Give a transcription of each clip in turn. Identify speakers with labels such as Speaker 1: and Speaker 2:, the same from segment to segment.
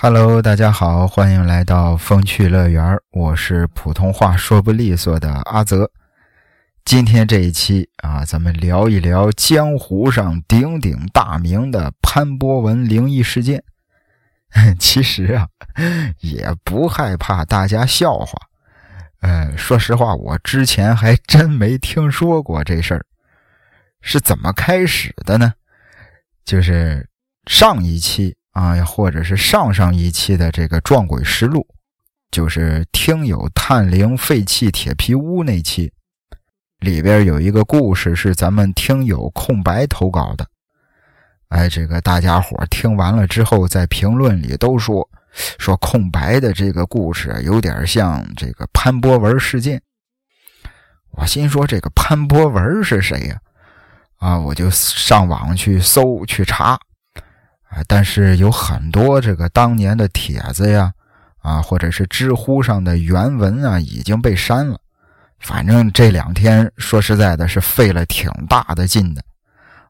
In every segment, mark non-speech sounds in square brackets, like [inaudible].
Speaker 1: Hello，大家好，欢迎来到风趣乐园我是普通话说不利索的阿泽。今天这一期啊，咱们聊一聊江湖上鼎鼎大名的潘博文灵异事件。[laughs] 其实啊，也不害怕大家笑话。呃，说实话，我之前还真没听说过这事儿。是怎么开始的呢？就是上一期。啊，或者是上上一期的这个撞鬼实录，就是听友探灵废弃铁皮屋那期，里边有一个故事是咱们听友空白投稿的。哎，这个大家伙听完了之后，在评论里都说说空白的这个故事有点像这个潘博文事件。我心说这个潘博文是谁呀？啊，我就上网去搜去查。啊，但是有很多这个当年的帖子呀，啊，或者是知乎上的原文啊，已经被删了。反正这两天说实在的，是费了挺大的劲的，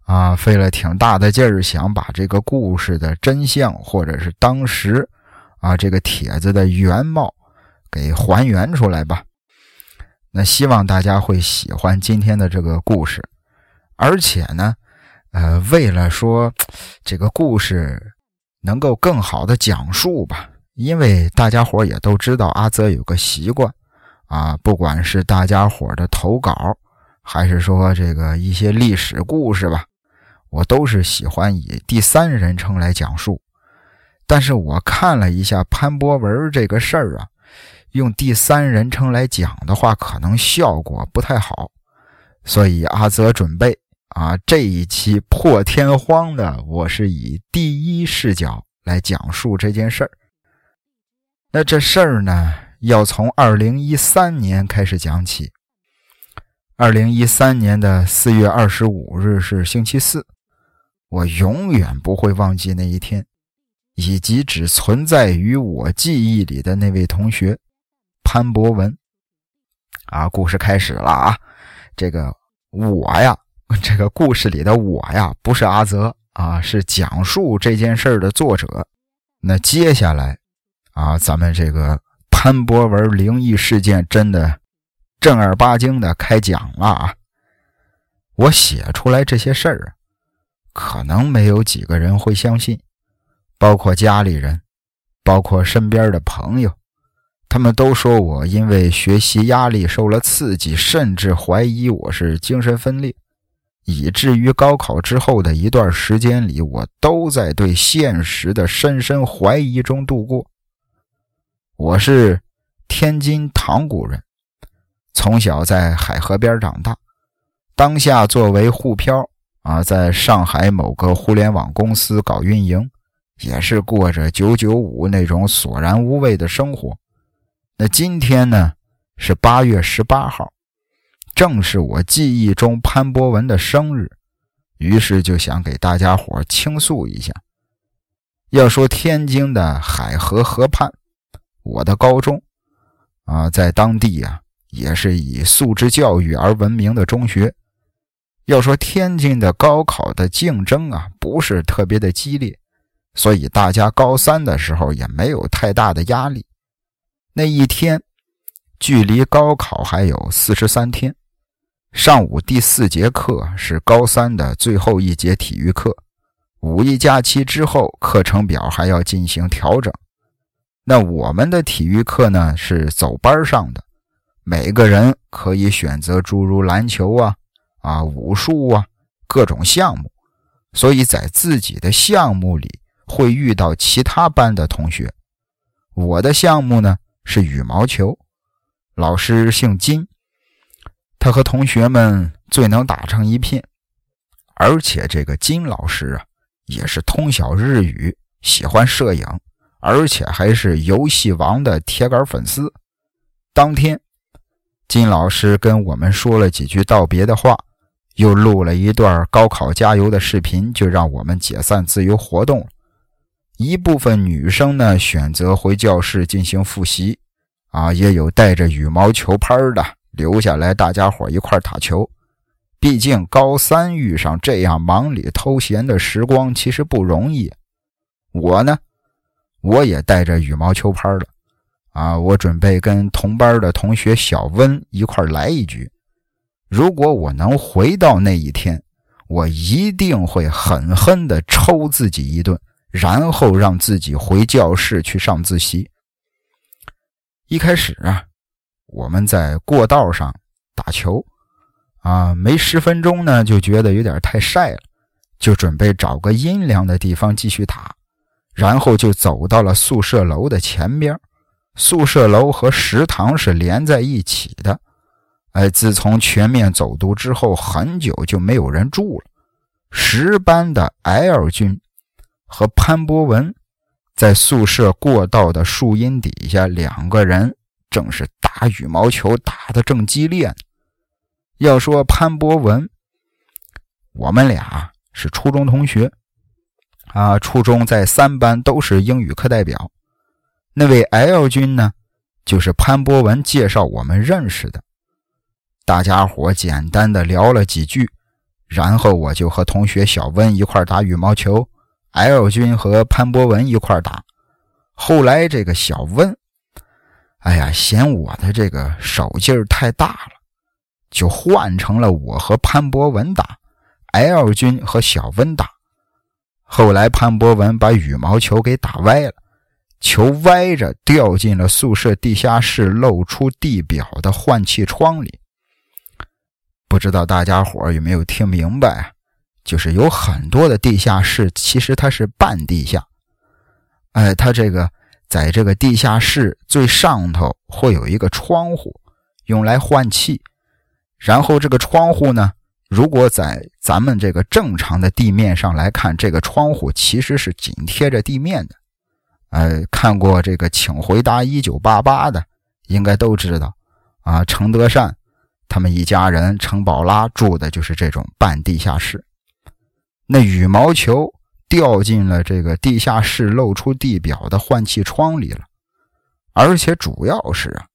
Speaker 1: 啊，费了挺大的劲儿，想把这个故事的真相，或者是当时啊这个帖子的原貌给还原出来吧。那希望大家会喜欢今天的这个故事，而且呢。呃，为了说 [tsk] 这个故事能够更好的讲述吧，因为大家伙也都知道，阿泽有个习惯啊，不管是大家伙的投稿，还是说这个一些历史故事吧，我都是喜欢以第三人称来讲述。但是我看了一下潘博文这个事儿啊，用第三人称来讲的话，可能效果不太好，所以阿泽准备。啊，这一期破天荒的，我是以第一视角来讲述这件事儿。那这事儿呢，要从二零一三年开始讲起。二零一三年的四月二十五日是星期四，我永远不会忘记那一天，以及只存在于我记忆里的那位同学潘博文。啊，故事开始了啊，这个我呀。[laughs] 这个故事里的我呀，不是阿泽啊，是讲述这件事的作者。那接下来啊，咱们这个潘博文灵异事件真的正儿八经的开讲了啊！我写出来这些事儿，可能没有几个人会相信，包括家里人，包括身边的朋友，他们都说我因为学习压力受了刺激，甚至怀疑我是精神分裂。以至于高考之后的一段时间里，我都在对现实的深深怀疑中度过。我是天津塘沽人，从小在海河边长大，当下作为沪漂啊，在上海某个互联网公司搞运营，也是过着九九五那种索然无味的生活。那今天呢，是八月十八号。正是我记忆中潘博文的生日，于是就想给大家伙倾诉一下。要说天津的海河河畔，我的高中啊，在当地呀也是以素质教育而闻名的中学。要说天津的高考的竞争啊，不是特别的激烈，所以大家高三的时候也没有太大的压力。那一天，距离高考还有四十三天。上午第四节课是高三的最后一节体育课。五一假期之后，课程表还要进行调整。那我们的体育课呢是走班上的，每个人可以选择诸如篮球啊、啊武术啊各种项目。所以在自己的项目里会遇到其他班的同学。我的项目呢是羽毛球，老师姓金。他和同学们最能打成一片，而且这个金老师啊，也是通晓日语，喜欢摄影，而且还是游戏王的铁杆粉丝。当天，金老师跟我们说了几句道别的话，又录了一段高考加油的视频，就让我们解散自由活动了。一部分女生呢，选择回教室进行复习，啊，也有带着羽毛球拍的。留下来，大家伙一块打球。毕竟高三遇上这样忙里偷闲的时光，其实不容易。我呢，我也带着羽毛球拍了。啊，我准备跟同班的同学小温一块来一局。如果我能回到那一天，我一定会狠狠地抽自己一顿，然后让自己回教室去上自习。一开始啊，我们在过道上打球，啊，没十分钟呢，就觉得有点太晒了，就准备找个阴凉的地方继续打，然后就走到了宿舍楼的前边。宿舍楼和食堂是连在一起的，哎，自从全面走读之后，很久就没有人住了。十班的 L 军和潘博文在宿舍过道的树荫底下，两个人正是打羽毛球，打得正激烈呢。要说潘博文，我们俩是初中同学，啊，初中在三班都是英语课代表。那位 L 君呢，就是潘博文介绍我们认识的。大家伙简单的聊了几句，然后我就和同学小温一块打羽毛球，L 君和潘博文一块打。后来这个小温，哎呀，嫌我的这个手劲儿太大了，就换成了我和潘博文打，L 君和小温打。后来潘博文把羽毛球给打歪了。球歪着掉进了宿舍地下室露出地表的换气窗里。不知道大家伙有没有听明白啊？就是有很多的地下室，其实它是半地下。哎，它这个在这个地下室最上头会有一个窗户，用来换气。然后这个窗户呢，如果在咱们这个正常的地面上来看，这个窗户其实是紧贴着地面的。呃，看过这个《请回答一九八八》的，应该都知道啊。程德善他们一家人，程宝拉住的就是这种半地下室。那羽毛球掉进了这个地下室露出地表的换气窗里了，而且主要是啊，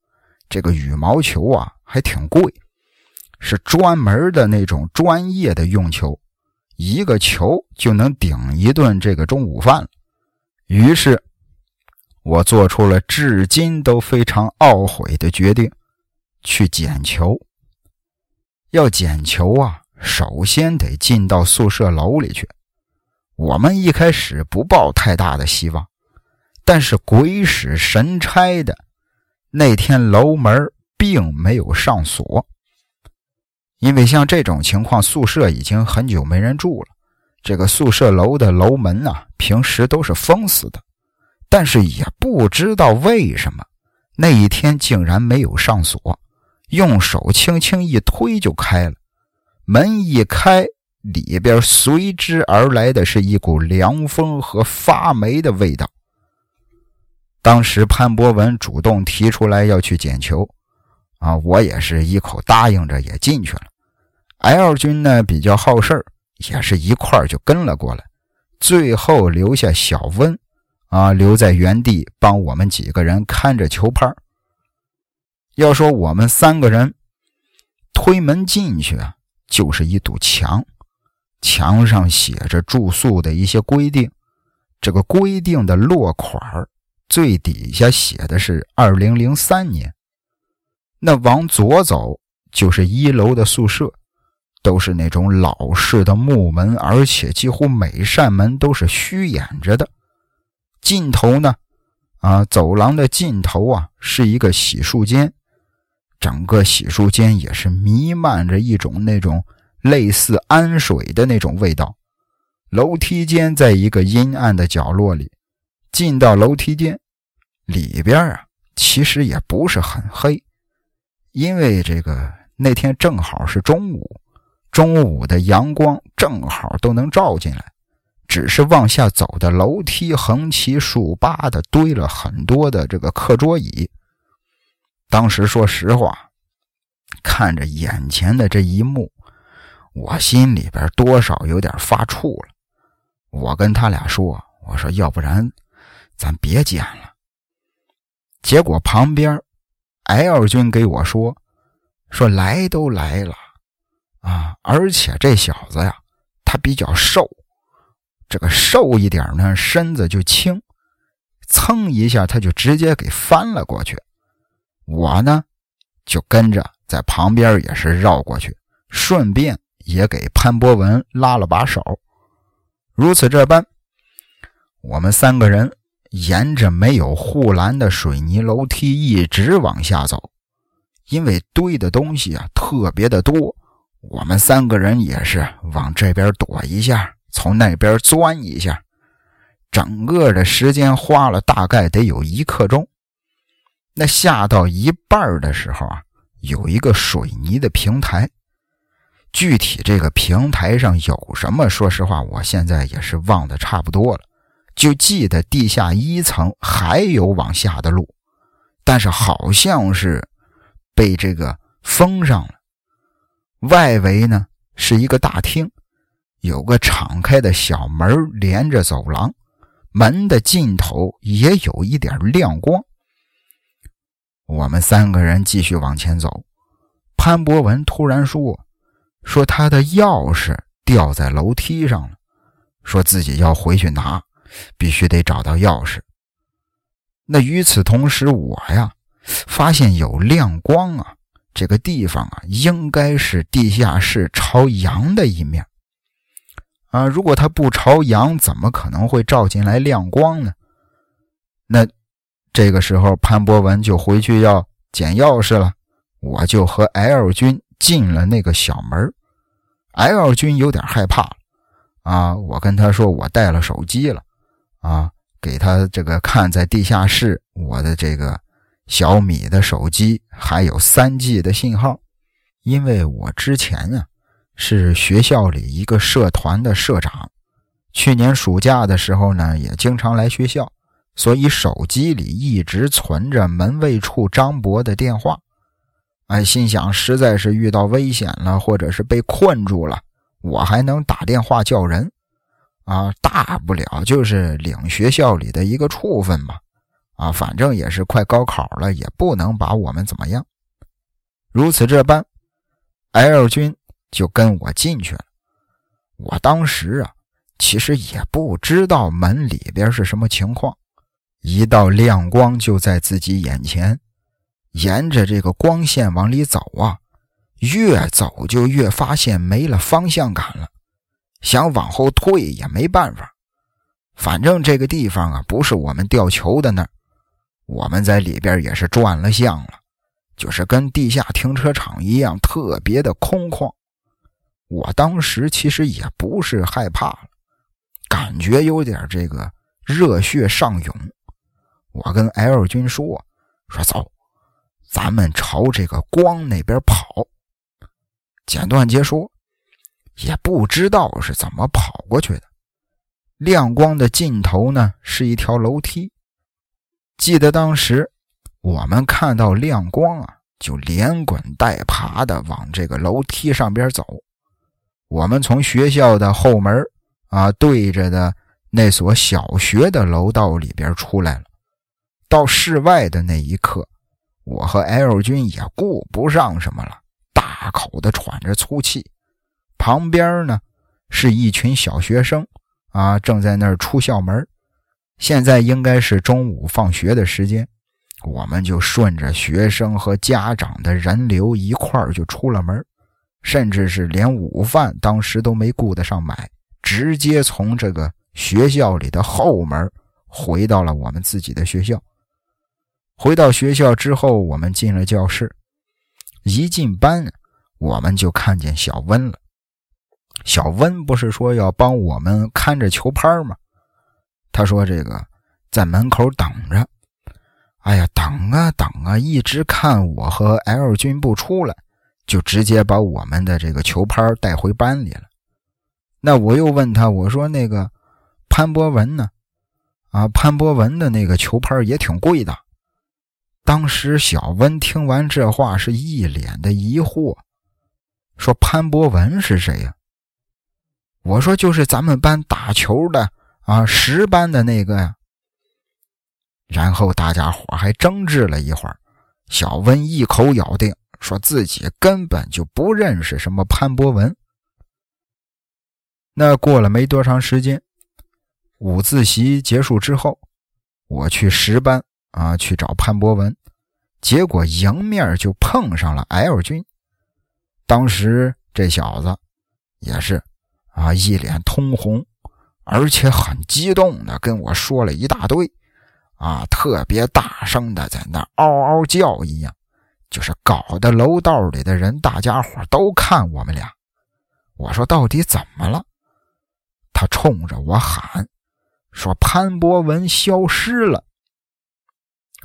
Speaker 1: 这个羽毛球啊还挺贵，是专门的那种专业的用球，一个球就能顶一顿这个中午饭于是。我做出了至今都非常懊悔的决定，去捡球。要捡球啊，首先得进到宿舍楼里去。我们一开始不抱太大的希望，但是鬼使神差的，那天楼门并没有上锁。因为像这种情况，宿舍已经很久没人住了，这个宿舍楼的楼门啊，平时都是封死的。但是也不知道为什么，那一天竟然没有上锁，用手轻轻一推就开了。门一开，里边随之而来的是一股凉风和发霉的味道。当时潘博文主动提出来要去捡球，啊，我也是一口答应着也进去了。L 军呢比较好事也是一块就跟了过来，最后留下小温。啊，留在原地帮我们几个人看着球拍。要说我们三个人推门进去啊，就是一堵墙，墙上写着住宿的一些规定。这个规定的落款最底下写的是二零零三年。那往左走就是一楼的宿舍，都是那种老式的木门，而且几乎每扇门都是虚掩着的。尽头呢，啊，走廊的尽头啊，是一个洗漱间，整个洗漱间也是弥漫着一种那种类似氨水的那种味道。楼梯间在一个阴暗的角落里，进到楼梯间里边啊，其实也不是很黑，因为这个那天正好是中午，中午的阳光正好都能照进来。只是往下走的楼梯横七竖八的堆了很多的这个课桌椅。当时说实话，看着眼前的这一幕，我心里边多少有点发怵了。我跟他俩说：“我说要不然咱别捡了。”结果旁边 L 君给我说：“说来都来了啊，而且这小子呀，他比较瘦。”这个瘦一点呢，身子就轻，蹭一下，他就直接给翻了过去。我呢，就跟着在旁边也是绕过去，顺便也给潘博文拉了把手。如此这般，我们三个人沿着没有护栏的水泥楼梯一直往下走。因为堆的东西啊特别的多，我们三个人也是往这边躲一下，从那边钻一下，整个的时间花了大概得有一刻钟。那下到一半的时候啊，有一个水泥的平台，具体这个平台上有什么，说实话，我现在也是忘得差不多了，就记得地下一层还有往下的路，但是好像是被这个封上了。外围呢是一个大厅，有个敞开的小门连着走廊，门的尽头也有一点亮光。我们三个人继续往前走，潘博文突然说：“说他的钥匙掉在楼梯上了，说自己要回去拿，必须得找到钥匙。”那与此同时，我呀发现有亮光啊，这个地方啊应该是地下室朝阳的一面啊。如果它不朝阳，怎么可能会照进来亮光呢？那。这个时候，潘博文就回去要捡钥匙了。我就和 L 君进了那个小门 L 君有点害怕啊，我跟他说我带了手机了啊，给他这个看在地下室，我的这个小米的手机还有 3G 的信号。因为我之前呀是学校里一个社团的社长，去年暑假的时候呢，也经常来学校。所以手机里一直存着门卫处张博的电话，哎，心想实在是遇到危险了，或者是被困住了，我还能打电话叫人，啊，大不了就是领学校里的一个处分嘛，啊，反正也是快高考了，也不能把我们怎么样。如此这般，L 君就跟我进去了。我当时啊，其实也不知道门里边是什么情况。一道亮光就在自己眼前，沿着这个光线往里走啊，越走就越发现没了方向感了，想往后退也没办法。反正这个地方啊，不是我们吊球的那儿，我们在里边也是转了向了，就是跟地下停车场一样，特别的空旷。我当时其实也不是害怕了，感觉有点这个热血上涌。我跟 L 君说：“说走，咱们朝这个光那边跑。”简短结说：“也不知道是怎么跑过去的。亮光的尽头呢，是一条楼梯。记得当时我们看到亮光啊，就连滚带爬的往这个楼梯上边走。我们从学校的后门啊，对着的那所小学的楼道里边出来了。”到室外的那一刻，我和 L 君也顾不上什么了，大口的喘着粗气。旁边呢是一群小学生啊，正在那儿出校门。现在应该是中午放学的时间，我们就顺着学生和家长的人流一块儿就出了门，甚至是连午饭当时都没顾得上买，直接从这个学校里的后门回到了我们自己的学校。回到学校之后，我们进了教室。一进班，我们就看见小温了。小温不是说要帮我们看着球拍吗？他说：“这个在门口等着。”哎呀，等啊等啊，一直看我和 L 君不出来，就直接把我们的这个球拍带回班里了。那我又问他：“我说那个潘博文呢？啊，潘博文的那个球拍也挺贵的。”当时小温听完这话，是一脸的疑惑，说：“潘博文是谁呀？”我说：“就是咱们班打球的啊，十班的那个呀。”然后大家伙还争执了一会儿，小温一口咬定，说自己根本就不认识什么潘博文。那过了没多长时间，午自习结束之后。我去十班啊去找潘博文，结果迎面就碰上了 L 君。当时这小子也是啊一脸通红，而且很激动的跟我说了一大堆，啊特别大声的在那嗷嗷叫一样，就是搞得楼道里的人大家伙都看我们俩。我说到底怎么了？他冲着我喊。说潘博文消失了，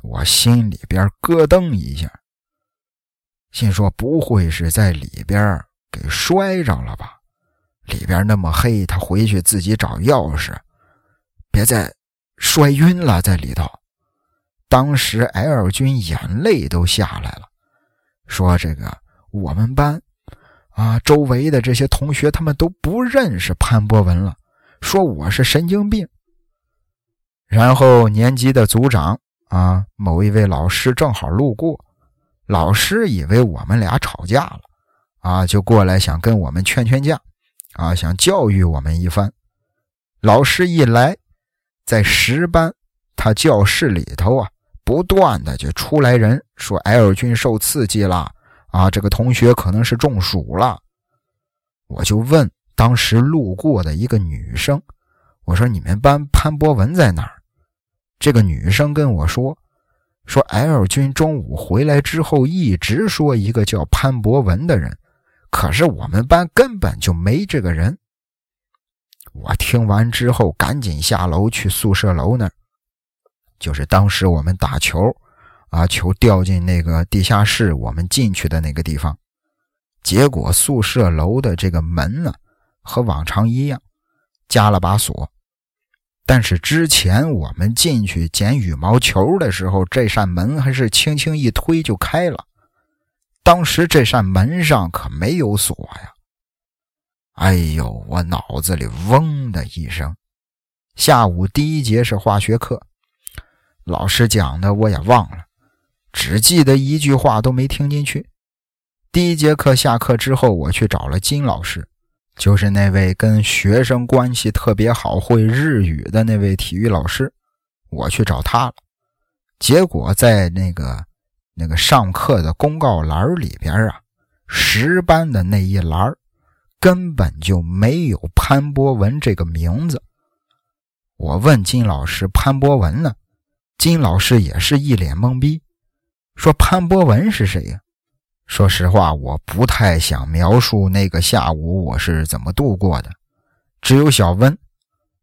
Speaker 1: 我心里边咯噔一下，心说不会是在里边给摔着了吧？里边那么黑，他回去自己找钥匙，别再摔晕了在里头。当时 L 君眼泪都下来了，说这个我们班啊，周围的这些同学他们都不认识潘博文了，说我是神经病。然后年级的组长啊，某一位老师正好路过，老师以为我们俩吵架了，啊，就过来想跟我们劝劝架，啊，想教育我们一番。老师一来，在十班他教室里头啊，不断的就出来人说 L 君受刺激了，啊，这个同学可能是中暑了。我就问当时路过的一个女生，我说你们班潘博文在哪儿？这个女生跟我说：“说 L 君中午回来之后，一直说一个叫潘博文的人，可是我们班根本就没这个人。”我听完之后，赶紧下楼去宿舍楼那儿，就是当时我们打球，啊，球掉进那个地下室，我们进去的那个地方。结果宿舍楼的这个门呢，和往常一样，加了把锁。但是之前我们进去捡羽毛球的时候，这扇门还是轻轻一推就开了。当时这扇门上可没有锁呀！哎呦，我脑子里嗡的一声。下午第一节是化学课，老师讲的我也忘了，只记得一句话都没听进去。第一节课下课之后，我去找了金老师。就是那位跟学生关系特别好、会日语的那位体育老师，我去找他了。结果在那个那个上课的公告栏里边啊，十班的那一栏根本就没有潘博文这个名字。我问金老师：“潘博文呢？”金老师也是一脸懵逼，说：“潘博文是谁呀？”说实话，我不太想描述那个下午我是怎么度过的。只有小温，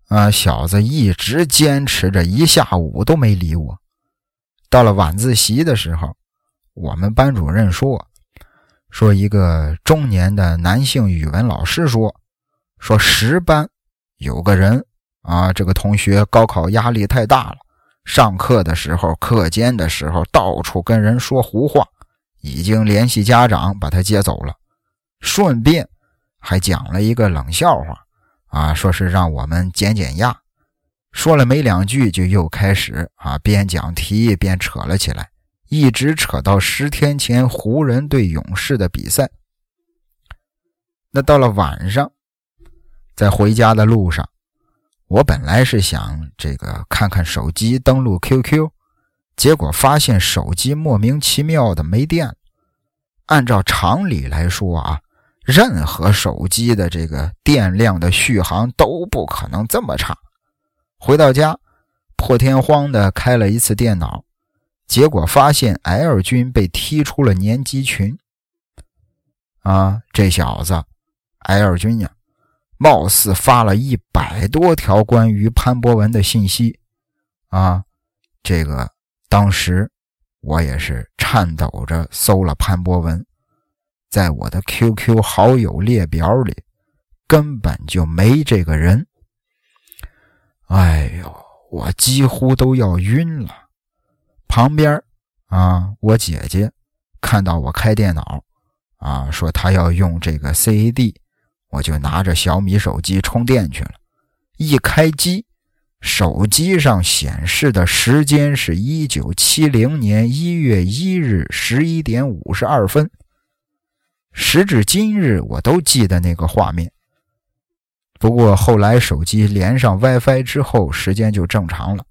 Speaker 1: 啊，小子一直坚持着一下午都没理我。到了晚自习的时候，我们班主任说，说一个中年的男性语文老师说，说十班有个人啊，这个同学高考压力太大了，上课的时候、课间的时候到处跟人说胡话。已经联系家长把他接走了，顺便还讲了一个冷笑话，啊，说是让我们减减压。说了没两句，就又开始啊，边讲题边扯了起来，一直扯到十天前湖人对勇士的比赛。那到了晚上，在回家的路上，我本来是想这个看看手机，登录 QQ。结果发现手机莫名其妙的没电。按照常理来说啊，任何手机的这个电量的续航都不可能这么差。回到家，破天荒的开了一次电脑，结果发现 L 君被踢出了年级群。啊，这小子 L 君呀，貌似发了一百多条关于潘博文的信息。啊，这个。当时我也是颤抖着搜了潘博文，在我的 QQ 好友列表里根本就没这个人。哎呦，我几乎都要晕了。旁边啊，我姐姐看到我开电脑啊，说她要用这个 CAD，我就拿着小米手机充电去了。一开机。手机上显示的时间是一九七零年一月一日十一点五十二分。时至今日，我都记得那个画面。不过后来手机连上 WiFi 之后，时间就正常了。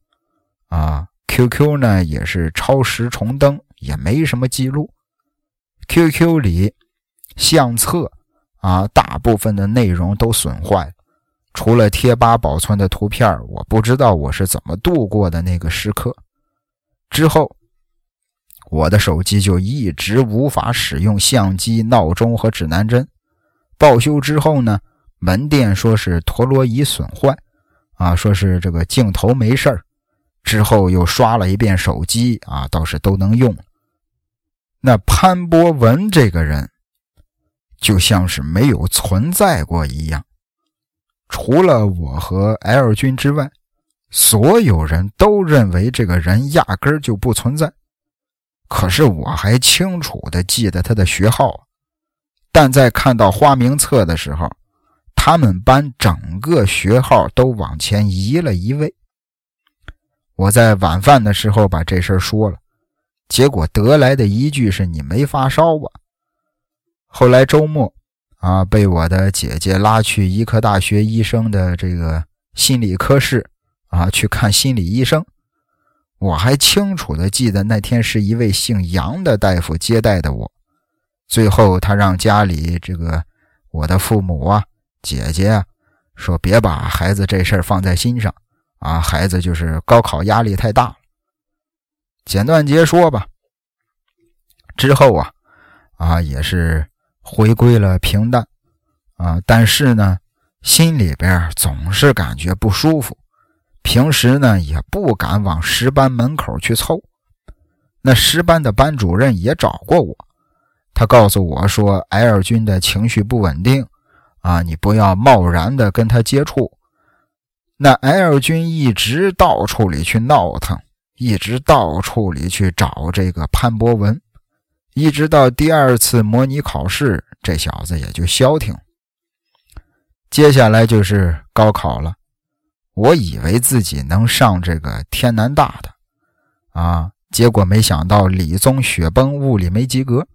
Speaker 1: 啊，QQ 呢也是超时重登，也没什么记录。QQ 里相册啊，大部分的内容都损坏，除了贴吧保存的图片，我不知道我是怎么度过的那个时刻。之后，我的手机就一直无法使用相机、闹钟和指南针。报修之后呢，门店说是陀螺仪损坏，啊，说是这个镜头没事儿。之后又刷了一遍手机，啊，倒是都能用。那潘博文这个人，就像是没有存在过一样。除了我和 L 君之外，所有人都认为这个人压根儿就不存在。可是我还清楚的记得他的学号。但在看到花名册的时候，他们班整个学号都往前移了一位。我在晚饭的时候把这事儿说了，结果得来的一句是“你没发烧吧？”后来周末啊，被我的姐姐拉去医科大学医生的这个心理科室啊去看心理医生。我还清楚的记得那天是一位姓杨的大夫接待的我。最后，他让家里这个我的父母啊、姐姐啊，说别把孩子这事儿放在心上啊，孩子就是高考压力太大。简短截说吧，之后啊，啊也是回归了平淡啊，但是呢，心里边总是感觉不舒服，平时呢也不敢往十班门口去凑。那十班的班主任也找过我。他告诉我说：“L 君的情绪不稳定，啊，你不要贸然的跟他接触。”那 L 君一直到处里去闹腾，一直到处里去找这个潘博文，一直到第二次模拟考试，这小子也就消停。接下来就是高考了，我以为自己能上这个天南大的，啊，结果没想到理综雪崩，物理没及格。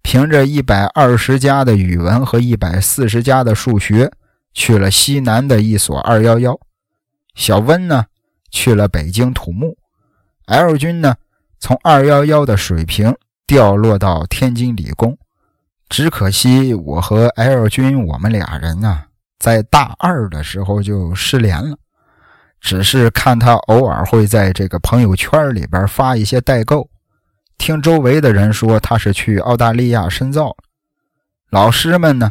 Speaker 1: 凭着一百二十加的语文和一百四十加的数学，去了西南的一所二幺幺。小温呢，去了北京土木。L 君呢，从二幺幺的水平掉落到天津理工。只可惜我和 L 君，我们俩人呢，在大二的时候就失联了。只是看他偶尔会在这个朋友圈里边发一些代购。听周围的人说他是去澳大利亚深造了，老师们呢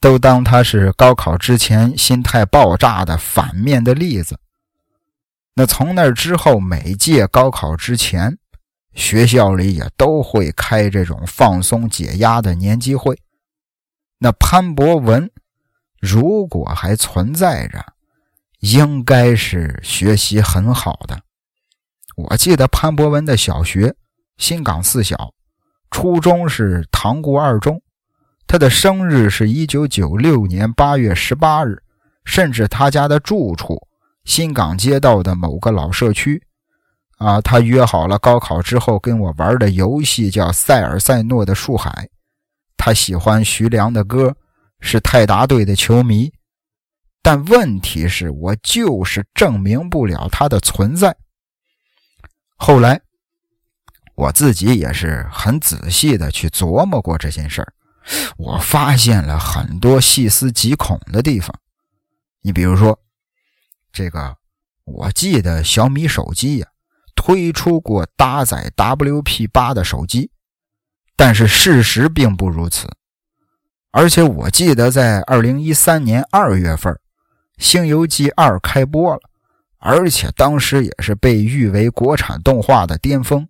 Speaker 1: 都当他是高考之前心态爆炸的反面的例子。那从那之后，每届高考之前，学校里也都会开这种放松解压的年级会。那潘博文如果还存在着，应该是学习很好的。我记得潘博文的小学。新港四小，初中是塘沽二中，他的生日是一九九六年八月十八日，甚至他家的住处新港街道的某个老社区，啊，他约好了高考之后跟我玩的游戏叫塞尔塞诺的树海，他喜欢徐良的歌，是泰达队的球迷，但问题是我就是证明不了他的存在，后来。我自己也是很仔细的去琢磨过这件事儿，我发现了很多细思极恐的地方。你比如说，这个我记得小米手机呀推出过搭载 WP 八的手机，但是事实并不如此。而且我记得在二零一三年二月份，《星游记二》开播了，而且当时也是被誉为国产动画的巅峰。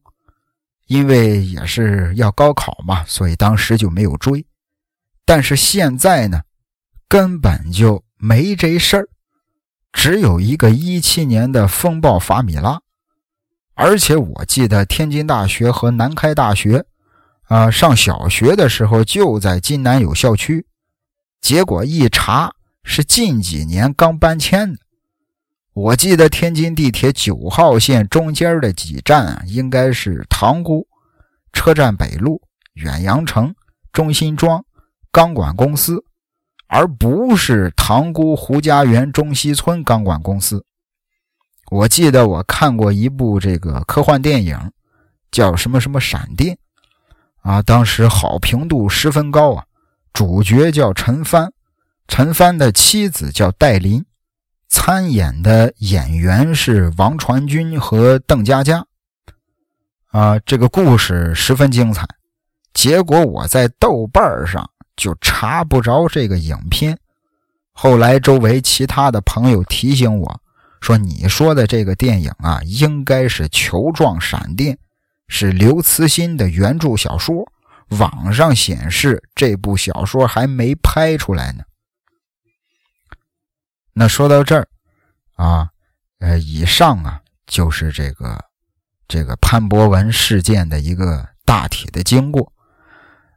Speaker 1: 因为也是要高考嘛，所以当时就没有追。但是现在呢，根本就没这事儿，只有一个一七年的风暴法米拉。而且我记得天津大学和南开大学，啊，上小学的时候就在津南有校区，结果一查是近几年刚搬迁的。我记得天津地铁九号线中间的几站啊，应该是塘沽车站北路、远洋城、中心庄、钢管公司，而不是塘沽胡家园中西村钢管公司。我记得我看过一部这个科幻电影，叫什么什么闪电，啊，当时好评度十分高啊。主角叫陈帆，陈帆的妻子叫戴琳，参演的演员是王传君和邓家佳。啊，这个故事十分精彩。结果我在豆瓣上就查不着这个影片。后来周围其他的朋友提醒我说：“你说的这个电影啊，应该是《球状闪电》，是刘慈欣的原著小说。网上显示这部小说还没拍出来呢。”那说到这儿啊，呃，以上啊就是这个这个潘博文事件的一个大体的经过。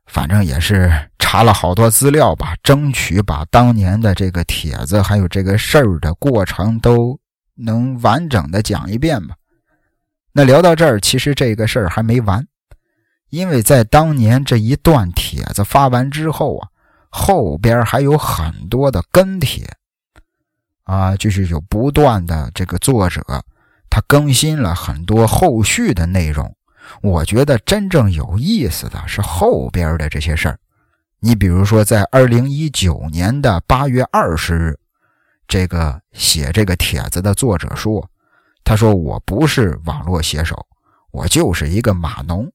Speaker 1: 反正也是查了好多资料吧，争取把当年的这个帖子还有这个事儿的过程都能完整的讲一遍吧。那聊到这儿，其实这个事儿还没完，因为在当年这一段帖子发完之后啊，后边还有很多的跟帖啊，就是有不断的这个作者他更新了很多后续的内容。我觉得真正有意思的是后边的这些事儿。你比如说，在二零一九年的八月二十日，这个写这个帖子的作者说：“他说我不是网络写手，我就是一个码农，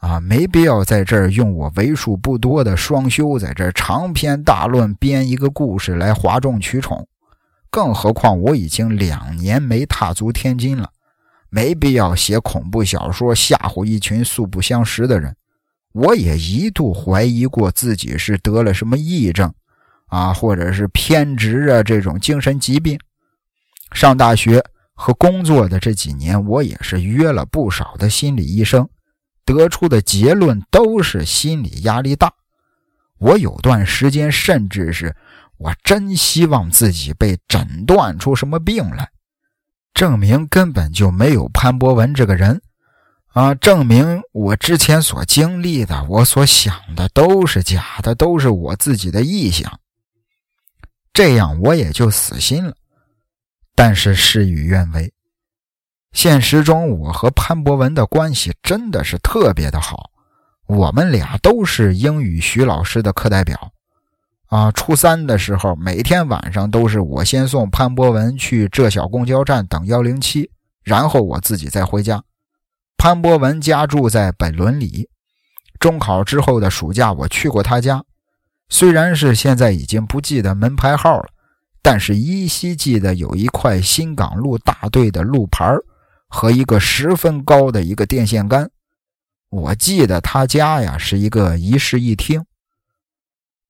Speaker 1: 啊，没必要在这儿用我为数不多的双休，在这儿长篇大论编一个故事来哗众取宠。更何况我已经两年没踏足天津了。”没必要写恐怖小说吓唬一群素不相识的人。我也一度怀疑过自己是得了什么癔症啊，或者是偏执啊这种精神疾病。上大学和工作的这几年，我也是约了不少的心理医生，得出的结论都是心理压力大。我有段时间甚至是我真希望自己被诊断出什么病来。证明根本就没有潘博文这个人，啊！证明我之前所经历的、我所想的都是假的，都是我自己的臆想。这样我也就死心了。但是事与愿违，现实中我和潘博文的关系真的是特别的好，我们俩都是英语徐老师的课代表。啊，初三的时候，每天晚上都是我先送潘博文去浙小公交站等幺零七，然后我自己再回家。潘博文家住在本伦里，中考之后的暑假我去过他家，虽然是现在已经不记得门牌号了，但是依稀记得有一块新港路大队的路牌和一个十分高的一个电线杆。我记得他家呀是一个一室一厅。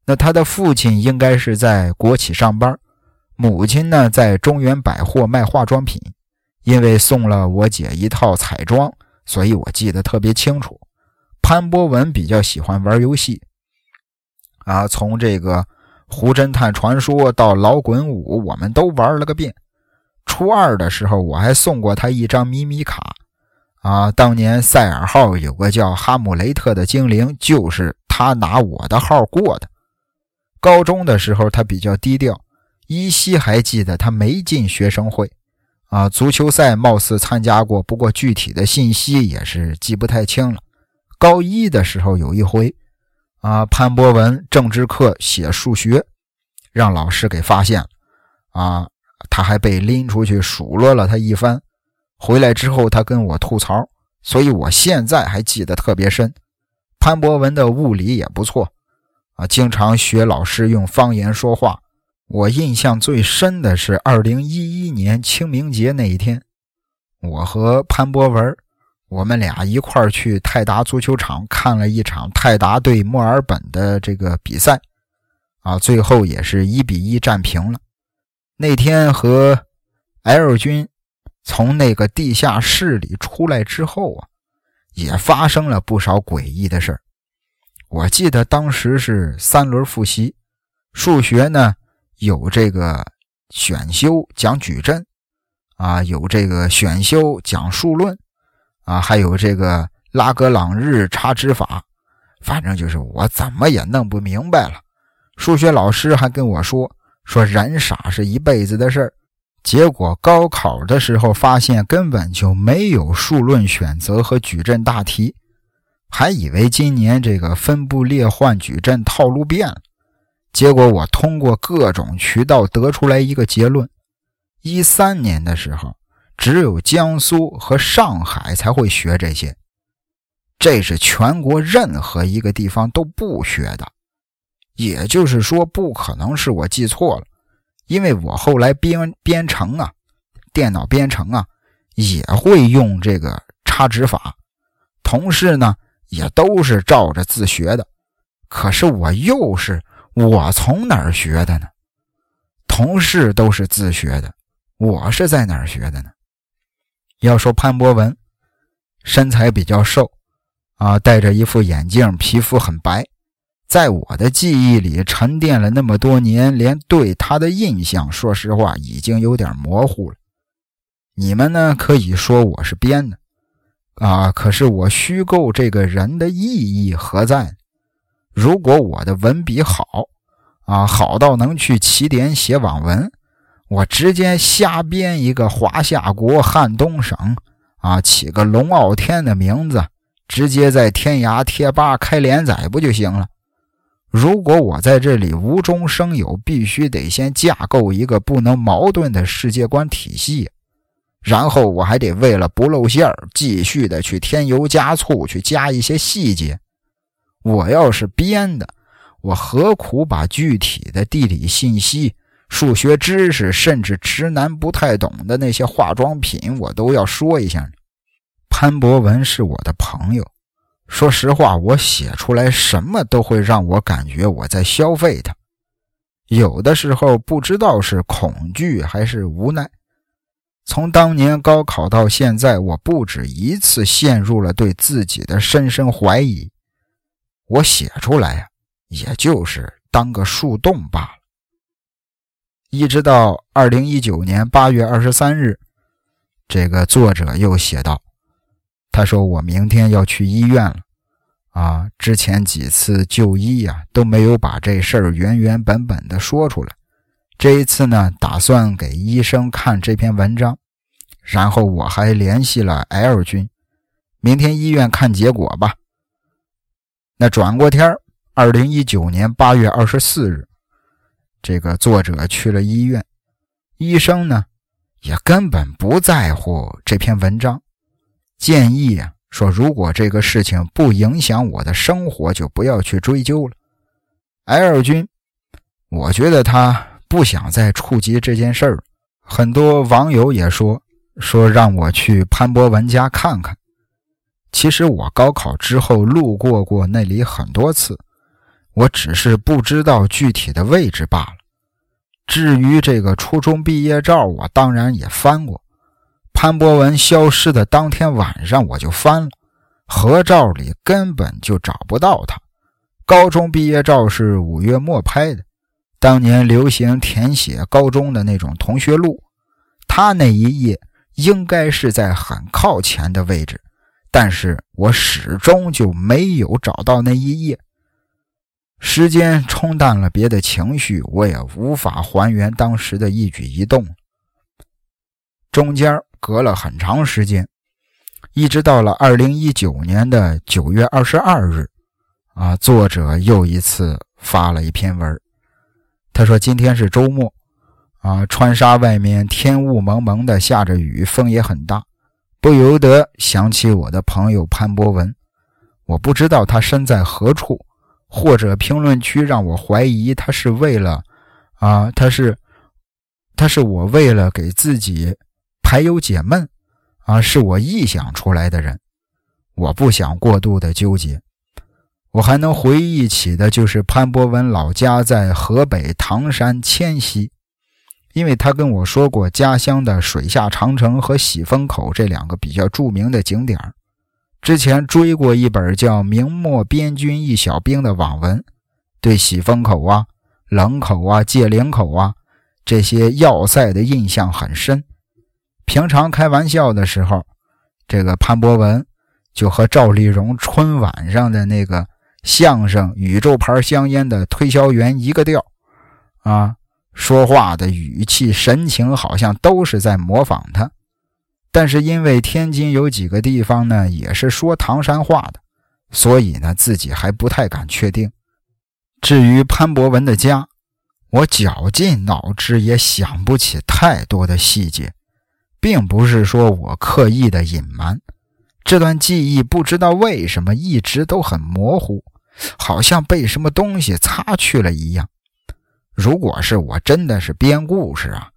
Speaker 1: 那他的父亲应该是在国企上班，母亲呢在中原百货卖化妆品。因为送了我姐一套彩妆，所以我记得特别清楚。潘博文比较喜欢玩游戏，啊，从这个《胡侦探传说》到老滚五，我们都玩了个遍。初二的时候，我还送过他一张咪咪卡，啊，当年赛尔号有个叫哈姆雷特的精灵，就是他拿我的号过的。高中的时候，他比较低调，依稀还记得他没进学生会，啊，足球赛貌似参加过，不过具体的信息也是记不太清了。高一的时候有一回，啊，潘博文政治课写数学，让老师给发现了，啊，他还被拎出去数落了他一番。回来之后，他跟我吐槽，所以我现在还记得特别深。潘博文的物理也不错。啊，经常学老师用方言说话。我印象最深的是二零一一年清明节那一天，我和潘博文，我们俩一块儿去泰达足球场看了一场泰达对墨尔本的这个比赛。啊，最后也是一比一战平了。那天和 L 军从那个地下室里出来之后啊，也发生了不少诡异的事儿。我记得当时是三轮复习，数学呢有这个选修讲矩阵，啊有这个选修讲数论，啊还有这个拉格朗日差值法，反正就是我怎么也弄不明白了。数学老师还跟我说说人傻是一辈子的事儿，结果高考的时候发现根本就没有数论选择和矩阵大题，还以为今年这个分布列换矩阵套路变了。结果我通过各种渠道得出来一个结论：一三年的时候，只有江苏和上海才会学这些，这是全国任何一个地方都不学的。也就是说，不可能是我记错了。因为我后来编编程啊，电脑编程啊，也会用这个插值法，同事呢也都是照着自学的。可是我又是我从哪儿学的呢？同事都是自学的，我是在哪儿学的呢？要说潘博文，身材比较瘦，啊，戴着一副眼镜，皮肤很白。在我的记忆里沉淀了那么多年，连对他的印象，说实话已经有点模糊了。你们呢，可以说我是编的，啊，可是我虚构这个人的意义何在？如果我的文笔好，啊，好到能去起点写网文，我直接瞎编一个华夏国汉东省，啊，起个龙傲天的名字，直接在天涯贴吧开连载不就行了？如果我在这里无中生有，必须得先架构一个不能矛盾的世界观体系，然后我还得为了不露馅儿，继续的去添油加醋，去加一些细节。我要是编的，我何苦把具体的地理信息、数学知识，甚至直男不太懂的那些化妆品，我都要说一下？潘博文是我的朋友。说实话，我写出来什么都会让我感觉我在消费他。有的时候不知道是恐惧还是无奈。从当年高考到现在，我不止一次陷入了对自己的深深怀疑。我写出来呀，也就是当个树洞罢了。一直到二零一九年八月二十三日，这个作者又写道。他说：“我明天要去医院了，啊，之前几次就医呀都没有把这事儿原原本本的说出来。这一次呢，打算给医生看这篇文章，然后我还联系了 L 君，明天医院看结果吧。那转过天二零一九年八月二十四日，这个作者去了医院，医生呢也根本不在乎这篇文章。”建议啊，说如果这个事情不影响我的生活，就不要去追究了。L 君，我觉得他不想再触及这件事儿。很多网友也说说让我去潘博文家看看。其实我高考之后路过过那里很多次，我只是不知道具体的位置罢了。至于这个初中毕业照，我当然也翻过。潘博文消失的当天晚上，我就翻了合照里，根本就找不到他。高中毕业照是五月末拍的，当年流行填写高中的那种同学录，他那一页应该是在很靠前的位置，但是我始终就没有找到那一页。时间冲淡了别的情绪，我也无法还原当时的一举一动。中间。隔了很长时间，一直到了二零一九年的九月二十二日，啊，作者又一次发了一篇文。他说：“今天是周末，啊，川沙外面天雾蒙蒙的，下着雨，风也很大，不由得想起我的朋友潘博文。我不知道他身在何处，或者评论区让我怀疑他是为了，啊，他是，他是我为了给自己。”排忧解闷，啊，是我臆想出来的人，我不想过度的纠结。我还能回忆起的就是潘博文老家在河北唐山迁西，因为他跟我说过家乡的水下长城和喜峰口这两个比较著名的景点之前追过一本叫《明末边军一小兵》的网文，对喜峰口啊、冷口啊、界岭口啊这些要塞的印象很深。平常开玩笑的时候，这个潘博文就和赵丽蓉春晚上的那个相声“宇宙牌香烟”的推销员一个调啊，说话的语气、神情好像都是在模仿他。但是因为天津有几个地方呢，也是说唐山话的，所以呢，自己还不太敢确定。至于潘博文的家，我绞尽脑汁也想不起太多的细节，并不是说我刻意的隐瞒，这段记忆不知道为什么一直都很模糊，好像被什么东西擦去了一样。如果是我真的是编故事啊，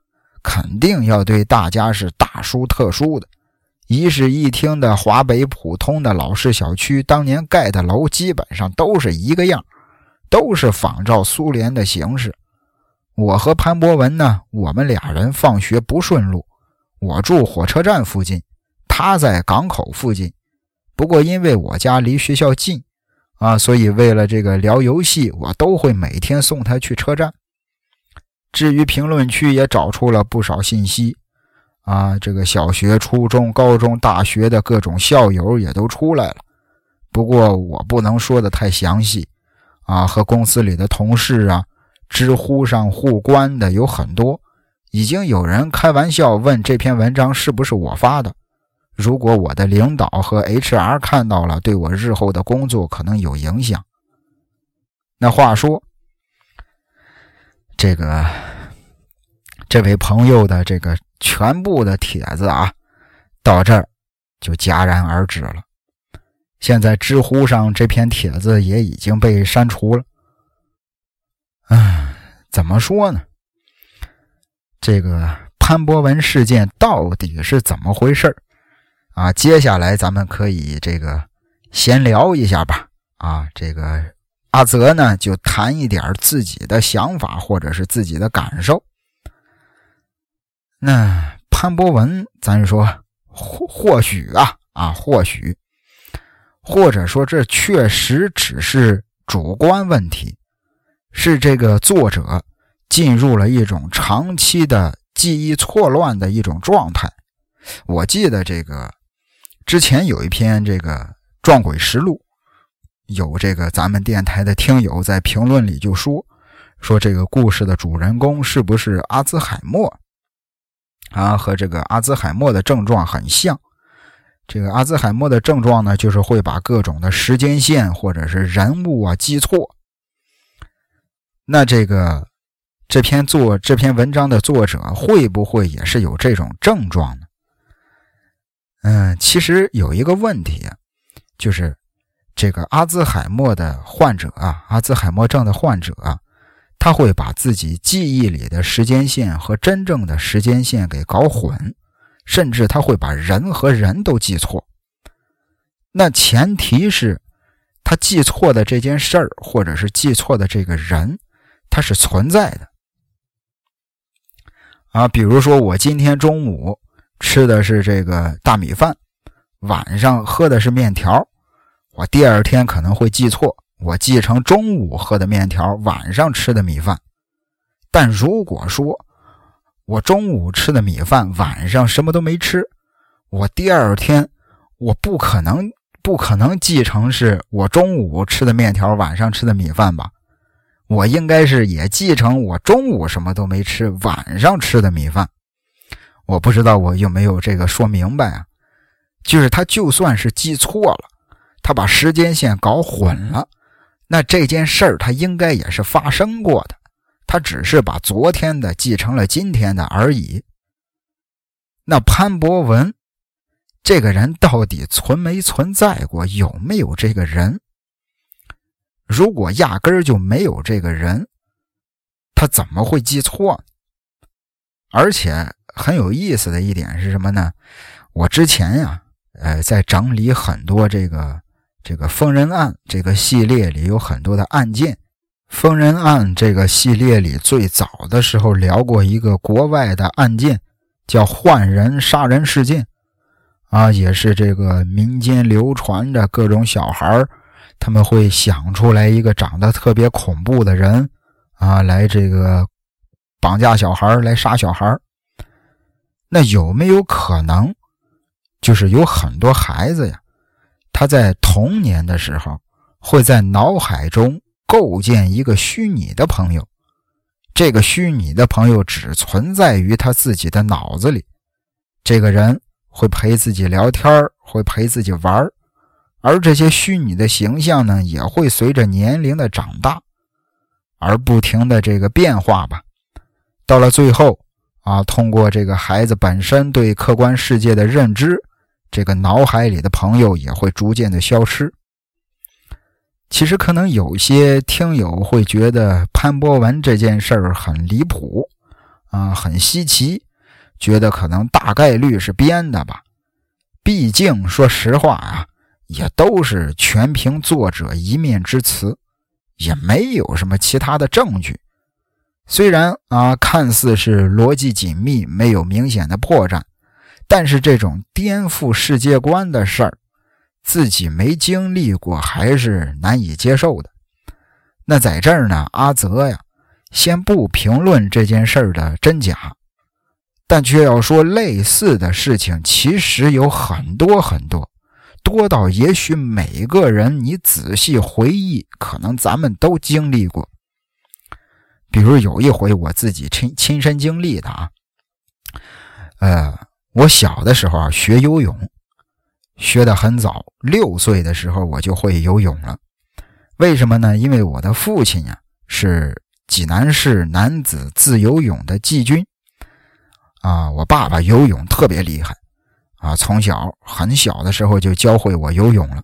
Speaker 1: 肯定要对大家是大书特书的。一室一厅的华北普通的老式小区，当年盖的楼基本上都是一个样，都是仿照苏联的形式。我和潘博文呢，我们俩人放学不顺路。我住火车站附近，他在港口附近。不过因为我家离学校近，啊，所以为了这个聊游戏，我都会每天送他去车站。至于评论区也找出了不少信息，啊，这个小学、初中、高中、大学的各种校友也都出来了。不过我不能说的太详细，啊，和公司里的同事啊。知乎上互关的有很多，已经有人开玩笑问这篇文章是不是我发的。如果我的领导和 HR 看到了，对我日后的工作可能有影响。那话说，这个这位朋友的这个全部的帖子啊，到这儿就戛然而止了。现在知乎上这篇帖子也已经被删除了。唉，怎么说呢？这个潘博文事件到底是怎么回事啊？接下来咱们可以这个闲聊一下吧。啊，这个阿泽呢就谈一点自己的想法或者是自己的感受。那潘博文，咱说或或许啊啊，或许，或者说这确实只是主观问题。是这个作者进入了一种长期的记忆错乱的一种状态。我记得这个之前有一篇这个《撞鬼实录》，有这个咱们电台的听友在评论里就说说这个故事的主人公是不是阿兹海默啊？和这个阿兹海默的症状很像。这个阿兹海默的症状呢，就是会把各种的时间线或者是人物啊记错。那这个这篇作这篇文章的作者会不会也是有这种症状呢？嗯，其实有一个问题，就是这个阿兹海默的患者啊，阿兹海默症的患者啊，他会把自己记忆里的时间线和真正的时间线给搞混，甚至他会把人和人都记错。那前提是他记错的这件事儿，或者是记错的这个人。他是存在的啊，比如说我今天中午吃的是这个大米饭，晚上喝的是面条，我第二天可能会记错，我记成中午喝的面条，晚上吃的米饭。但如果说我中午吃的米饭，晚上什么都没吃，我第二天我不可能不可能记成是我中午吃的面条，晚上吃的米饭吧？我应该是也继承我中午什么都没吃，晚上吃的米饭。我不知道我有没有这个说明白啊？就是他就算是记错了，他把时间线搞混了，那这件事儿他应该也是发生过的，他只是把昨天的继承了今天的而已。那潘博文这个人到底存没存在过？有没有这个人？如果压根儿就没有这个人，他怎么会记错？而且很有意思的一点是什么呢？我之前呀，呃，在整理很多这个这个疯人案这个系列里有很多的案件。疯人案这个系列里最早的时候聊过一个国外的案件，叫换人杀人事件，啊，也是这个民间流传着各种小孩。他们会想出来一个长得特别恐怖的人啊，来这个绑架小孩来杀小孩那有没有可能，就是有很多孩子呀，他在童年的时候会在脑海中构建一个虚拟的朋友，这个虚拟的朋友只存在于他自己的脑子里。这个人会陪自己聊天会陪自己玩而这些虚拟的形象呢，也会随着年龄的长大而不停的这个变化吧。到了最后啊，通过这个孩子本身对客观世界的认知，这个脑海里的朋友也会逐渐的消失。其实可能有些听友会觉得潘博文这件事儿很离谱啊，很稀奇，觉得可能大概率是编的吧。毕竟说实话啊，也都是全凭作者一面之词，也没有什么其他的证据。虽然啊，看似是逻辑紧密，没有明显的破绽，但是这种颠覆世界观的事儿。自己没经历过，还是难以接受的。那在这儿呢，阿泽呀，先不评论这件事儿的真假，但却要说类似的事情其实有很多很多，多到也许每个人你仔细回忆，可能咱们都经历过。比如有一回我自己亲亲身经历的啊，呃，我小的时候啊学游泳。学得很早，六岁的时候我就会游泳了。为什么呢？因为我的父亲呀是济南市男子自由泳的季军啊，我爸爸游泳特别厉害啊，从小很小的时候就教会我游泳了。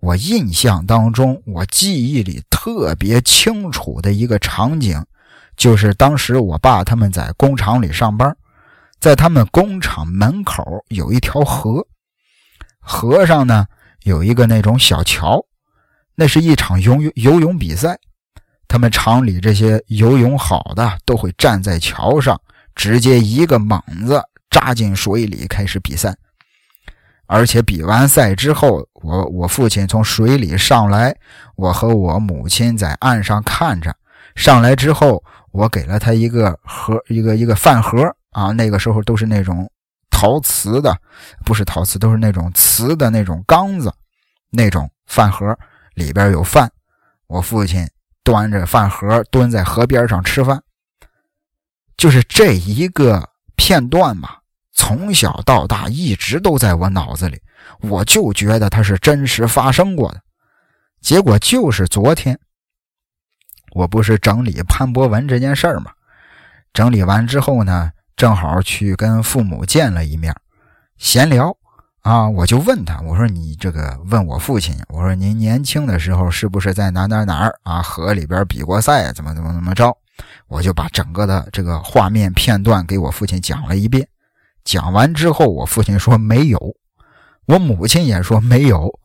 Speaker 1: 我印象当中，我记忆里特别清楚的一个场景，就是当时我爸他们在工厂里上班，在他们工厂门口有一条河。河上呢有一个那种小桥，那是一场游泳游泳比赛。他们厂里这些游泳好的都会站在桥上，直接一个猛子扎进水里开始比赛。而且比完赛之后，我我父亲从水里上来，我和我母亲在岸上看着。上来之后，我给了他一个盒，一个一个饭盒啊，那个时候都是那种。陶瓷的，不是陶瓷，都是那种瓷的那种缸子，那种饭盒里边有饭。我父亲端着饭盒蹲在河边上吃饭，就是这一个片段嘛，从小到大一直都在我脑子里，我就觉得它是真实发生过的。结果就是昨天，我不是整理潘博文这件事儿嘛，整理完之后呢。正好去跟父母见了一面，闲聊啊，我就问他，我说你这个问我父亲，我说您年轻的时候是不是在哪哪哪儿啊河里边比过赛，怎么怎么怎么着？我就把整个的这个画面片段给我父亲讲了一遍。讲完之后，我父亲说没有，我母亲也说没有，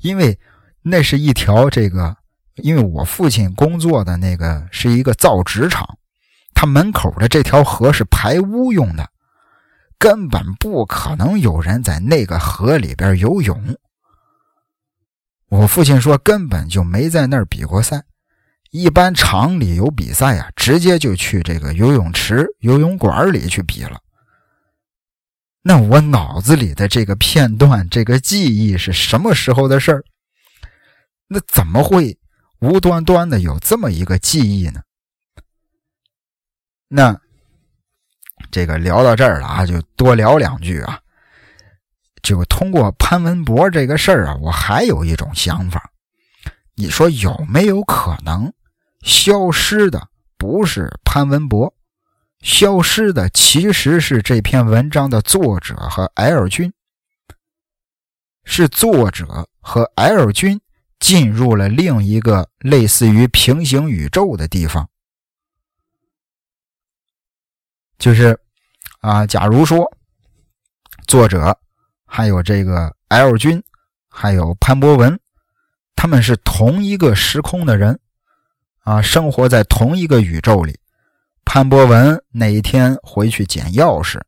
Speaker 1: 因为那是一条这个，因为我父亲工作的那个是一个造纸厂。他门口的这条河是排污用的，根本不可能有人在那个河里边游泳。我父亲说根本就没在那儿比过赛，一般厂里有比赛啊，直接就去这个游泳池、游泳馆里去比了。那我脑子里的这个片段、这个记忆是什么时候的事儿？那怎么会无端端的有这么一个记忆呢？那这个聊到这儿了啊，就多聊两句啊。就通过潘文博这个事儿啊，我还有一种想法。你说有没有可能消失的不是潘文博，消失的其实是这篇文章的作者和 L 君，是作者和 L 君进入了另一个类似于平行宇宙的地方。就是，啊，假如说作者还有这个 L 君，还有潘博文，他们是同一个时空的人，啊，生活在同一个宇宙里。潘博文那一天回去捡钥匙，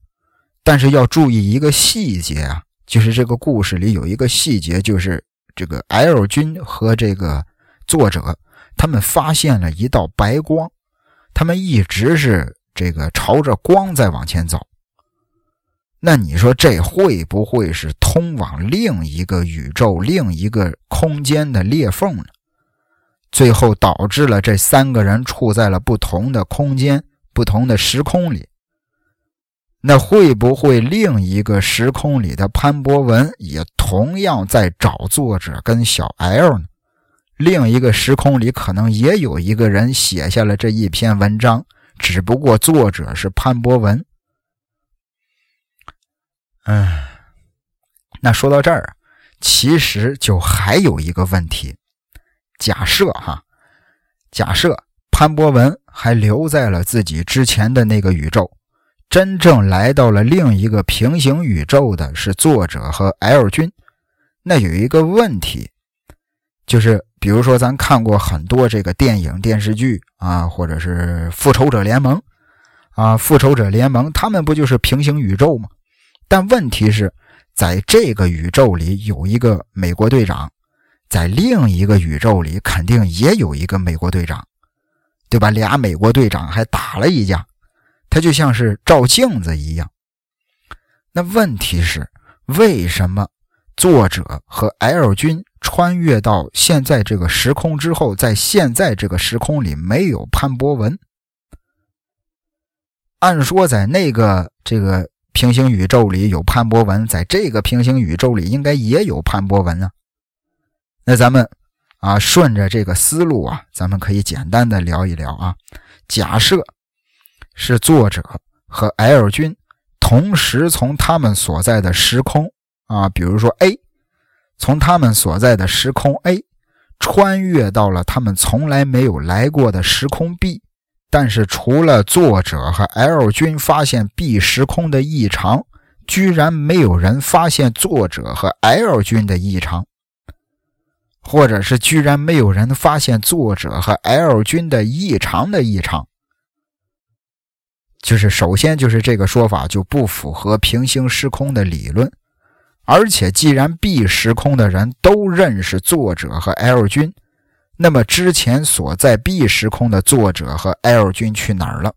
Speaker 1: 但是要注意一个细节啊，就是这个故事里有一个细节，就是这个 L 君和这个作者他们发现了一道白光，他们一直是。这个朝着光在往前走，那你说这会不会是通往另一个宇宙、另一个空间的裂缝呢？最后导致了这三个人处在了不同的空间、不同的时空里。那会不会另一个时空里的潘博文也同样在找作者跟小 L 呢？另一个时空里可能也有一个人写下了这一篇文章，只不过作者是潘博文。嗯，那说到这儿，其实就还有一个问题。假设哈，假设潘博文还留在了自己之前的那个宇宙，真正来到了另一个平行宇宙的是作者和 L 君。那有一个问题，就是比如说咱看过很多这个电影电视剧啊，或者是复仇者联盟啊，复仇者联盟他们不就是平行宇宙吗？但问题是在这个宇宙里有一个美国队长。在另一个宇宙里，肯定也有一个美国队长，对吧？俩美国队长还打了一架，他就像是照镜子一样。那问题是，为什么作者和 L 君穿越到现在这个时空之后，在现在这个时空里没有潘博文？按说在那个这个平行宇宙里有潘博文，在这个平行宇宙里应该也有潘博文啊。那咱们啊，顺着这个思路啊，咱们可以简单的聊一聊啊。假设是作者和 L 君同时从他们所在的时空啊，比如说 A，从他们所在的时空 A 穿越到了他们从来没有来过的时空 B，但是除了作者和 L 君发现 B 时空的异常，居然没有人发现作者和 L 君的异常。或者是居然没有人发现作者和 L 君的异常的异常，就是首先就是这个说法就不符合平行时空的理论，而且既然 B 时空的人都认识作者和 L 君，那么之前所在 B 时空的作者和 L 君去哪儿了？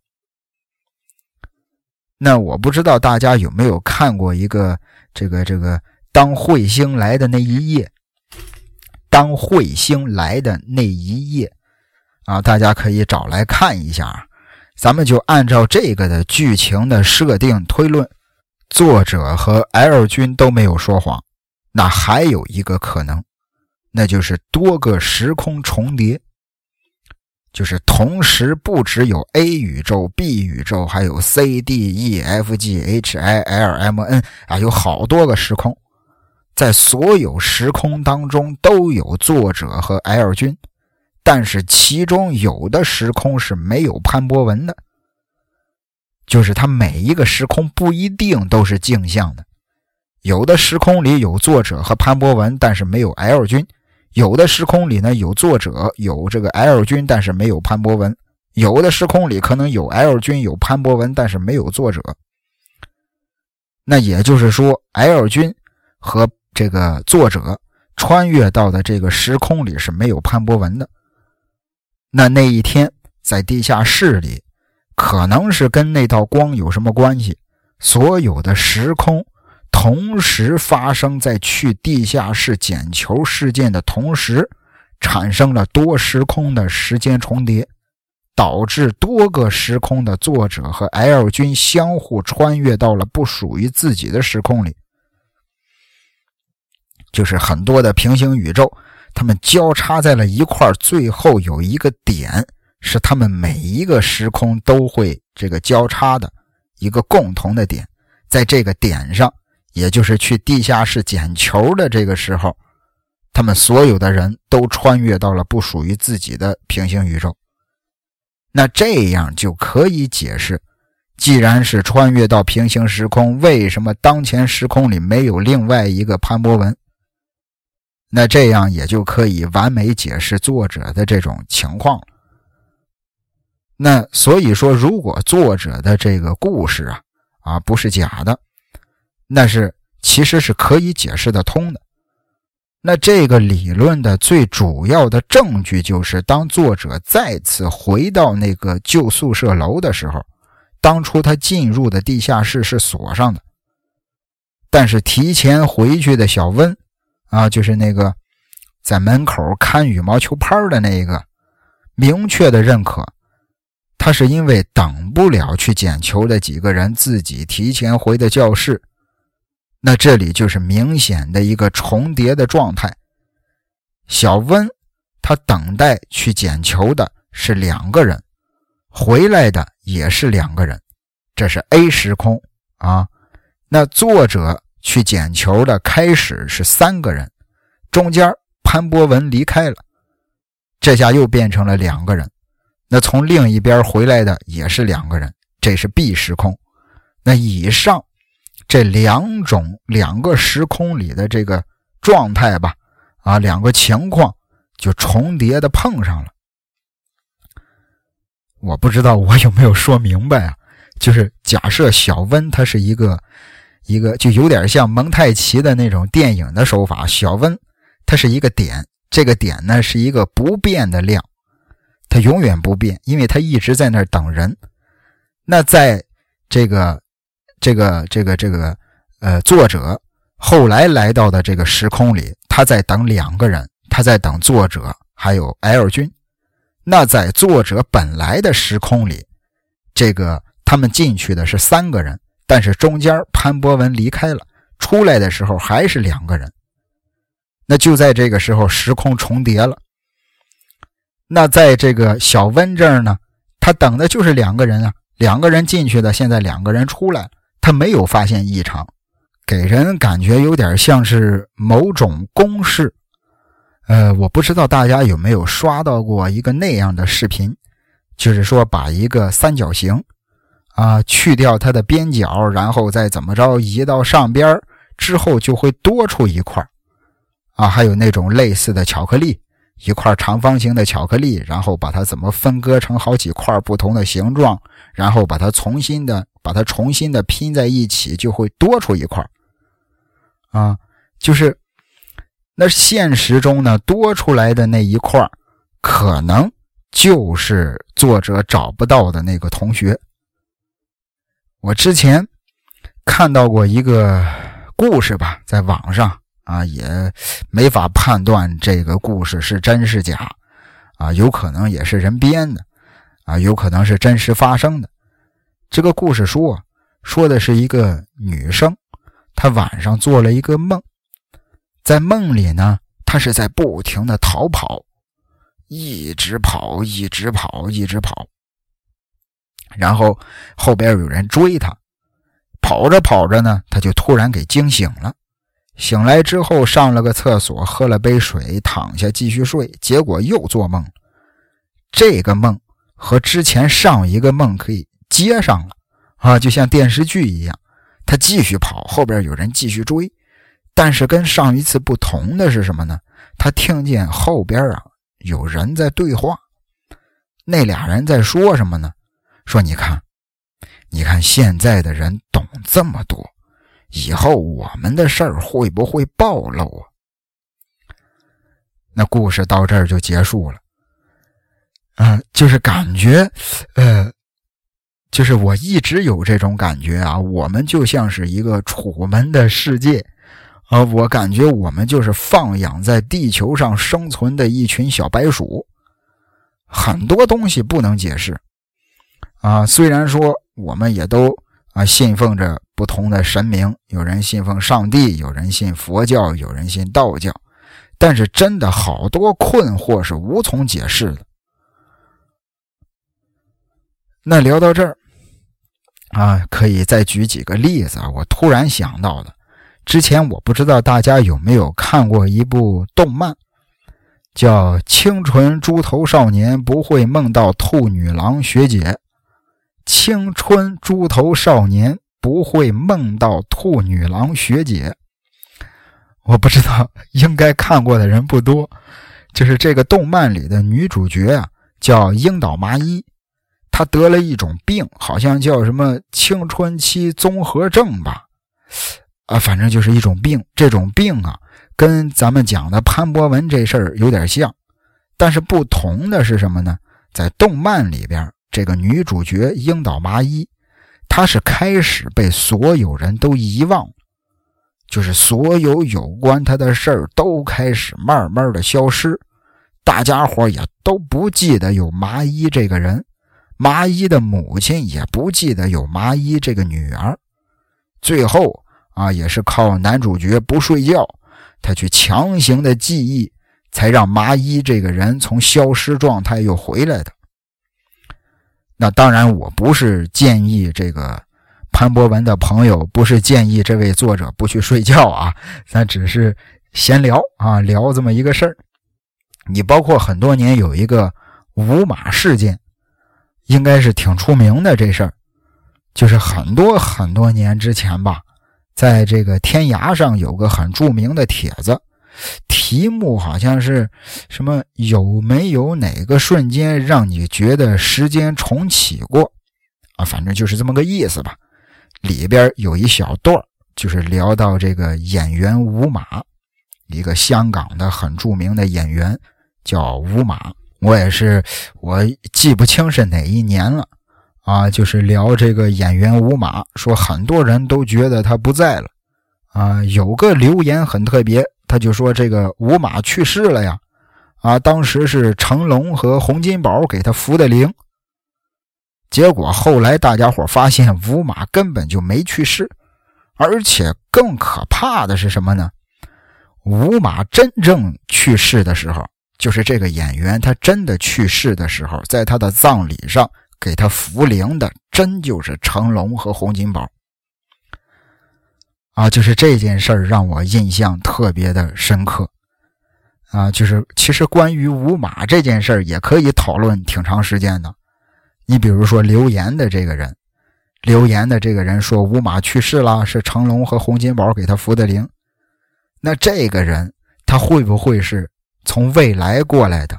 Speaker 1: 那我不知道大家有没有看过一个这个这个当彗星来的那一夜。当彗星来的那一夜，啊，大家可以找来看一下。咱们就按照这个的剧情的设定推论，作者和 L 君都没有说谎。那还有一个可能，那就是多个时空重叠，就是同时不只有 A 宇宙、B 宇宙，还有 C、D、E、F、G、H、I、L、M、N 啊，有好多个时空。在所有时空当中都有作者和 L 君，但是其中有的时空是没有潘博文的，就是他每一个时空不一定都是镜像的，有的时空里有作者和潘博文，但是没有 L 君；有的时空里呢有作者有这个 L 君，但是没有潘博文；有的时空里可能有 L 君有潘博文，但是没有作者。那也就是说，L 君和这个作者穿越到的这个时空里是没有潘博文的。那那一天在地下室里，可能是跟那道光有什么关系？所有的时空同时发生在去地下室捡球事件的同时，产生了多时空的时间重叠，导致多个时空的作者和 L 君相互穿越到了不属于自己的时空里。就是很多的平行宇宙，它们交叉在了一块最后有一个点，是他们每一个时空都会这个交叉的一个共同的点。在这个点上，也就是去地下室捡球的这个时候，他们所有的人都穿越到了不属于自己的平行宇宙。那这样就可以解释，既然是穿越到平行时空，为什么当前时空里没有另外一个潘博文？那这样也就可以完美解释作者的这种情况。那所以说，如果作者的这个故事啊啊不是假的，那是其实是可以解释得通的。那这个理论的最主要的证据就是，当作者再次回到那个旧宿舍楼的时候，当初他进入的地下室是锁上的，但是提前回去的小温。啊，就是那个在门口看羽毛球拍的那一个，明确的认可，他是因为等不了去捡球的几个人自己提前回的教室。那这里就是明显的一个重叠的状态。小温他等待去捡球的是两个人，回来的也是两个人，这是 A 时空啊。那作者去捡球的开始是三个人，中间潘博文离开了，这下又变成了两个人。那从另一边回来的也是两个人，这是 B 时空。那以上。这两种两个时空里的这个状态吧，啊，两个情况就重叠的碰上了。我不知道我有没有说明白啊？就是假设小温他是一个一个，就有点像蒙太奇的那种电影的手法。小温它是一个点，这个点呢是一个不变的量，它永远不变，因为它一直在那儿等人。那在这个。这个这个这个，呃，作者后来来到的这个时空里，他在等两个人，他在等作者还有 L 君。那在作者本来的时空里，这个他们进去的是三个人，但是中间潘博文离开了，出来的时候还是两个人。那就在这个时候，时空重叠了。那在这个小温这儿呢，他等的就是两个人啊，两个人进去的，现在两个人出来了。他没有发现异常，给人感觉有点像是某种公式。呃，我不知道大家有没有刷到过一个那样的视频，就是说把一个三角形啊去掉它的边角，然后再怎么着移到上边之后就会多出一块啊。还有那种类似的巧克力，一块长方形的巧克力，然后把它怎么分割成好几块不同的形状，然后把它重新的。把它重新的拼在一起，就会多出一块啊，就是那现实中呢多出来的那一块可能就是作者找不到的那个同学。我之前看到过一个故事吧，在网上啊，也没法判断这个故事是真是假啊，有可能也是人编的啊，有可能是真实发生的。这个故事说，说的是一个女生，她晚上做了一个梦，在梦里呢，她是在不停的逃跑，一直跑，一直跑，一直跑，然后后边有人追他，跑着跑着呢，他就突然给惊醒了，醒来之后上了个厕所，喝了杯水，躺下继续睡，结果又做梦，这个梦和之前上一个梦可以。接上了啊，就像电视剧一样，他继续跑，后边有人继续追。但是跟上一次不同的是什么呢？他听见后边啊有人在对话，那俩人在说什么呢？说你看，你看现在的人懂这么多，以后我们的事儿会不会暴露啊？那故事到这儿就结束了。嗯，就是感觉，呃。就是我一直有这种感觉啊，我们就像是一个楚门的世界啊，我感觉我们就是放养在地球上生存的一群小白鼠，很多东西不能解释啊。虽然说我们也都啊信奉着不同的神明，有人信奉上帝，有人信佛教，有人信道教，但是真的好多困惑是无从解释的。那聊到这儿。啊，可以再举几个例子啊！我突然想到的，之前我不知道大家有没有看过一部动漫，叫《清纯猪头少年不会梦到兔女郎学姐》。青春猪头少年不会梦到兔女郎学姐。我不知道，应该看过的人不多。就是这个动漫里的女主角啊，叫樱岛麻衣。她得了一种病，好像叫什么青春期综合症吧，啊，反正就是一种病。这种病啊，跟咱们讲的潘博文这事儿有点像，但是不同的是什么呢？在动漫里边，这个女主角樱岛麻衣，她是开始被所有人都遗忘，就是所有有关她的事儿都开始慢慢的消失，大家伙也都不记得有麻衣这个人，麻衣的母亲也不记得有麻衣这个女儿。最后啊，也是靠男主角不睡觉，他去强行的记忆，才让麻衣这个人从消失状态又回来的。那当然，我不是建议这个。潘博文的朋友不是建议这位作者不去睡觉啊，咱只是闲聊啊，聊这么一个事儿。你包括很多年有一个五马事件，应该是挺出名的这事儿，就是很多很多年之前吧，在这个天涯上有个很著名的帖子，题目好像是什么有没有哪个瞬间让你觉得时间重启过啊？反正就是这么个意思吧。里边有一小段就是聊到这个演员吴马，一个香港的很著名的演员叫吴马。我也是，我记不清是哪一年了啊。就是聊这个演员吴马，说很多人都觉得他不在了啊。有个留言很特别，他就说这个吴马去世了呀啊，当时是成龙和洪金宝给他扶的灵。结果后来大家伙发现吴马根本就没去世，而且更可怕的是什么呢？吴马真正去世的时候，就是这个演员他真的去世的时候，在他的葬礼上给他扶灵的，真就是成龙和洪金宝。啊，就是这件事儿让我印象特别的深刻。啊，就是其实关于五马这件事儿也可以讨论挺长时间的。你比如说留言的这个人，留言的这个人说五马去世了，是成龙和洪金宝给他扶的灵。那这个人他会不会是从未来过来的？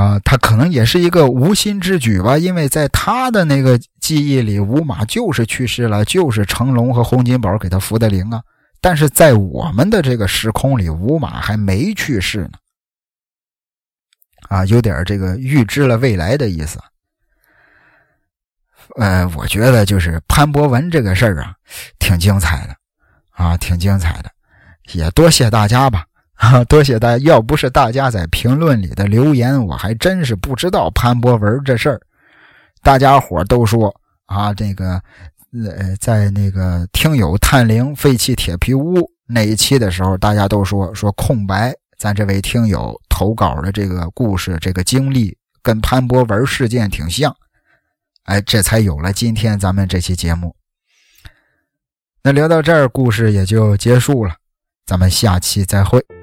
Speaker 1: 啊，他可能也是一个无心之举吧，因为在他的那个记忆里，吴马就是去世了，就是成龙和洪金宝给他扶的灵啊。但是在我们的这个时空里，吴马还没去世呢。啊，有点这个预知了未来的意思。呃，我觉得就是潘博文这个事儿啊，挺精彩的，啊，挺精彩的，也多谢大家吧，啊，[laughs] 多谢大家。要不是大家在评论里的留言，我还真是不知道潘博文这事儿。大家伙都说啊，这个呃，在那个听友探灵废弃铁皮屋那一期的时候，大家都说说空白。咱这位听友投稿的这个故事，这个经历跟潘博文事件挺像，哎，这才有了今天咱们这期节目。那聊到这儿，故事也就结束了，咱们下期再会。